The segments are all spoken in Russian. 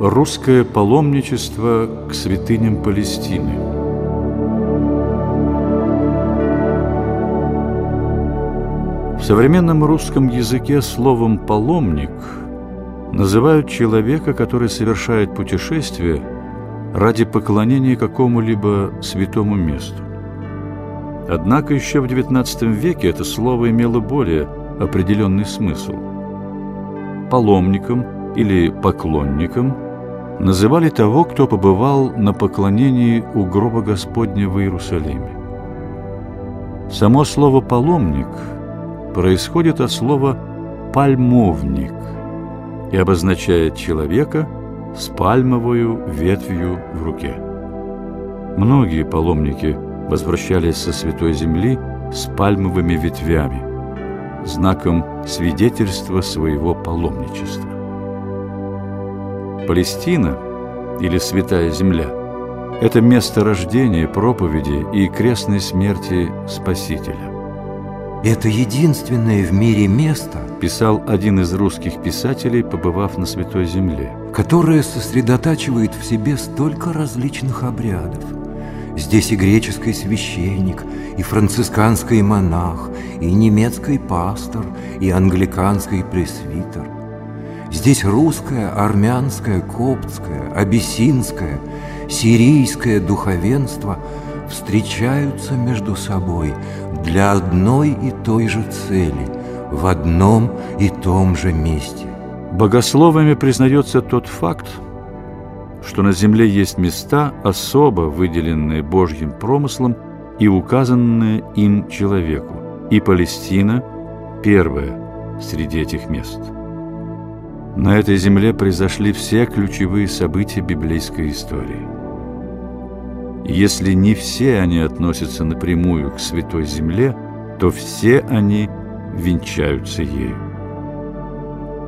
Русское паломничество к святыням Палестины. В современном русском языке словом «паломник» называют человека, который совершает путешествие ради поклонения какому-либо святому месту. Однако еще в XIX веке это слово имело более определенный смысл. Паломником или поклонником называли того, кто побывал на поклонении у гроба Господня в Иерусалиме. Само слово «паломник» происходит от слова «пальмовник» и обозначает человека с пальмовую ветвью в руке. Многие паломники возвращались со Святой Земли с пальмовыми ветвями, знаком свидетельства своего паломничества. Палестина или Святая Земля – это место рождения, проповеди и крестной смерти Спасителя. Это единственное в мире место, писал один из русских писателей, побывав на Святой Земле, которое сосредотачивает в себе столько различных обрядов. Здесь и греческий священник, и францисканский монах, и немецкий пастор, и англиканский пресвитер – Здесь русское, армянское, коптское, абиссинское, сирийское духовенство встречаются между собой для одной и той же цели, в одном и том же месте. Богословами признается тот факт, что на земле есть места, особо выделенные Божьим промыслом и указанные им человеку, и Палестина – первая среди этих мест – на этой земле произошли все ключевые события библейской истории. Если не все они относятся напрямую к Святой Земле, то все они венчаются ею.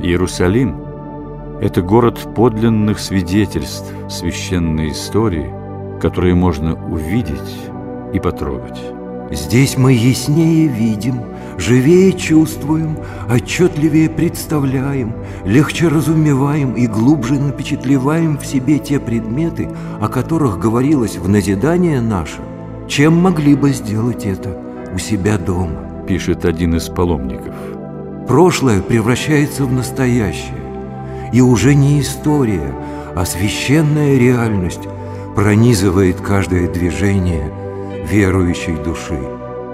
Иерусалим – это город подлинных свидетельств священной истории, которые можно увидеть и потрогать. Здесь мы яснее видим, живее чувствуем, отчетливее представляем, легче разумеваем и глубже напечатлеваем в себе те предметы, о которых говорилось в назидание наше, чем могли бы сделать это у себя дома, пишет один из паломников. Прошлое превращается в настоящее, и уже не история, а священная реальность пронизывает каждое движение – верующей души.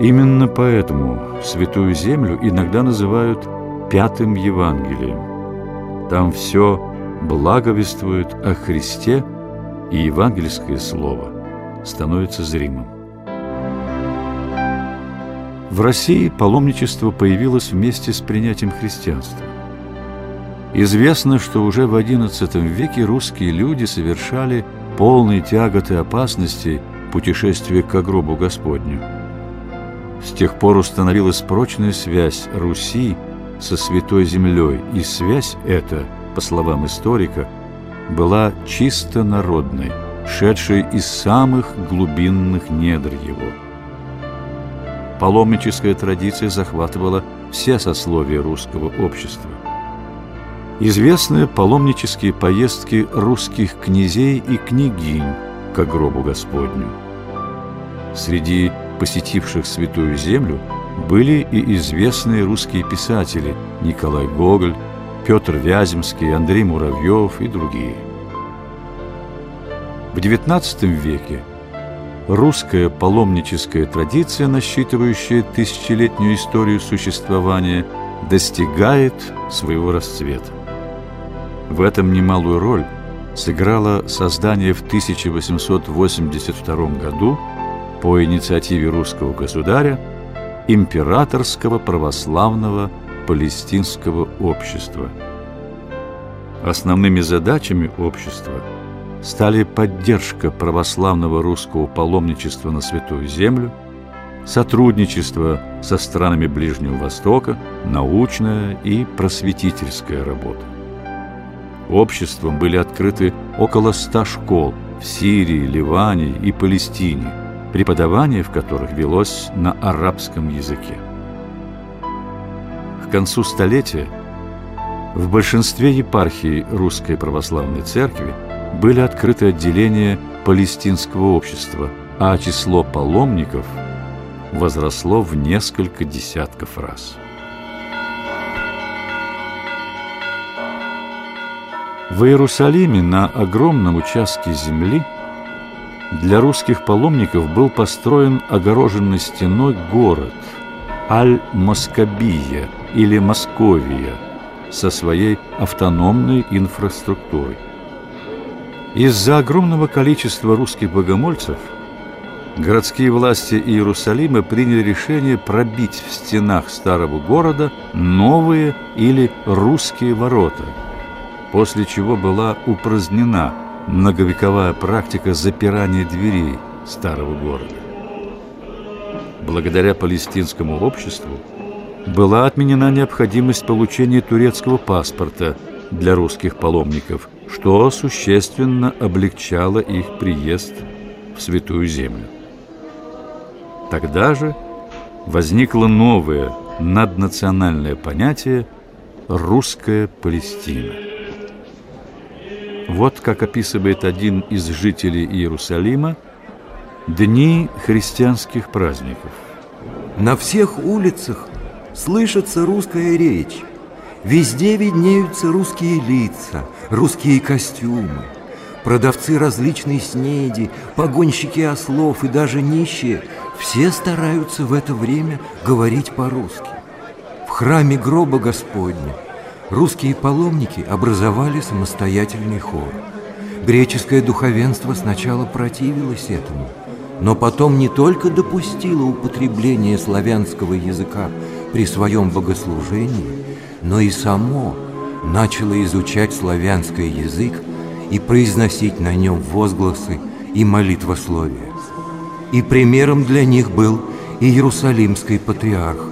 Именно поэтому Святую Землю иногда называют Пятым Евангелием. Там все благовествует о Христе, и евангельское слово становится зримым. В России паломничество появилось вместе с принятием христианства. Известно, что уже в XI веке русские люди совершали полные тяготы опасности – путешествие к гробу Господню. С тех пор установилась прочная связь Руси со Святой Землей, и связь эта, по словам историка, была чисто народной, шедшей из самых глубинных недр его. Паломническая традиция захватывала все сословия русского общества. Известны паломнические поездки русских князей и княгинь к гробу Господню. Среди посетивших Святую Землю были и известные русские писатели Николай Гоголь, Петр Вяземский, Андрей Муравьев и другие. В XIX веке русская паломническая традиция, насчитывающая тысячелетнюю историю существования, достигает своего расцвета. В этом немалую роль сыграло создание в 1882 году по инициативе русского государя Императорского православного палестинского общества. Основными задачами общества стали поддержка православного русского паломничества на Святую Землю, сотрудничество со странами Ближнего Востока, научная и просветительская работа. Обществом были открыты около ста школ в Сирии, Ливане и Палестине – преподавание в которых велось на арабском языке. К концу столетия В большинстве епархий Русской Православной Церкви были открыты отделения палестинского общества, а число паломников возросло в несколько десятков раз. В Иерусалиме на огромном участке земли для русских паломников был построен огороженный стеной город Аль-Москабия или Московия – со своей автономной инфраструктурой. Из-за огромного количества русских богомольцев городские власти Иерусалима приняли решение пробить в стенах старого города новые или русские ворота, после чего была упразднена многовековая практика запирания дверей старого города. Благодаря палестинскому обществу была отменена необходимость получения турецкого паспорта для русских паломников, что существенно облегчало их приезд в Святую Землю. Тогда же возникло новое наднациональное понятие «русская Палестина». Вот как описывает один из жителей Иерусалима дни христианских праздников. На всех улицах слышится русская речь. Везде виднеются русские лица, русские костюмы. Продавцы различной снеди, погонщики ослов и даже нищие все стараются в это время говорить по-русски. В храме гроба Господня русские паломники образовали самостоятельный хор. Греческое духовенство сначала противилось этому, но потом не только допустило употребление славянского языка при своем богослужении, но и само начало изучать славянский язык и произносить на нем возгласы и молитвословия. И примером для них был Иерусалимский патриарх,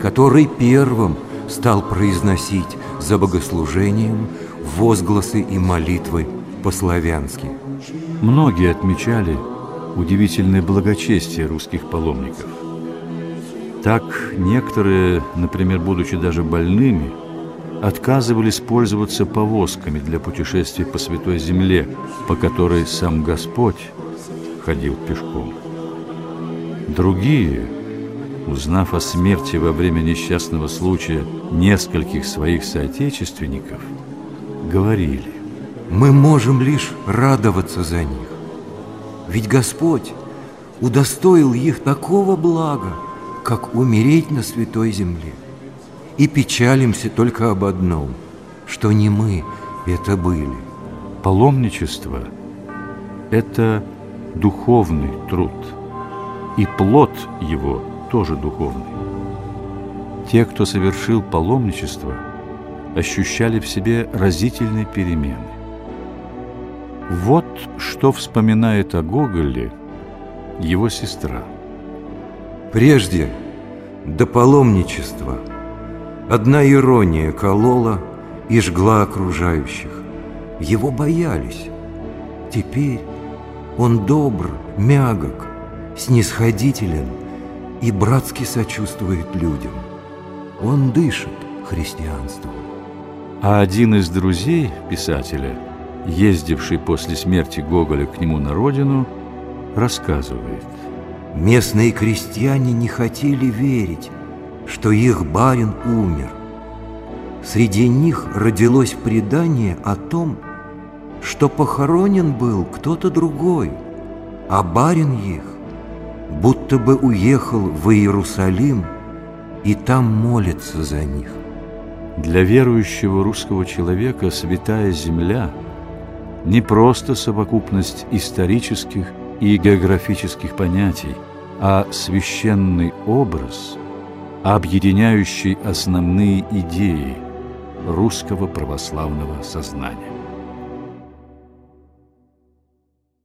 который первым стал произносить за богослужением возгласы и молитвы по-славянски. Многие отмечали удивительное благочестие русских паломников – так некоторые, например, будучи даже больными, отказывались пользоваться повозками для путешествий по Святой Земле, по которой сам Господь ходил пешком. Другие, узнав о смерти во время несчастного случая нескольких своих соотечественников, говорили, «Мы можем лишь радоваться за них, ведь Господь удостоил их такого блага, как умереть на святой земле. И печалимся только об одном, что не мы это были. Паломничество – это духовный труд, и плод его тоже духовный. Те, кто совершил паломничество, ощущали в себе разительные перемены. Вот что вспоминает о Гоголе его сестра – Прежде, до паломничества, одна ирония колола и жгла окружающих. Его боялись. Теперь он добр, мягок, снисходителен и братски сочувствует людям. Он дышит христианством. А один из друзей писателя, ездивший после смерти Гоголя к нему на родину, рассказывает – Местные крестьяне не хотели верить, что их барин умер. Среди них родилось предание о том, что похоронен был кто-то другой, а барин их будто бы уехал в Иерусалим и там молится за них. Для верующего русского человека святая земля не просто совокупность исторических и географических понятий, а священный образ, объединяющий основные идеи русского православного сознания.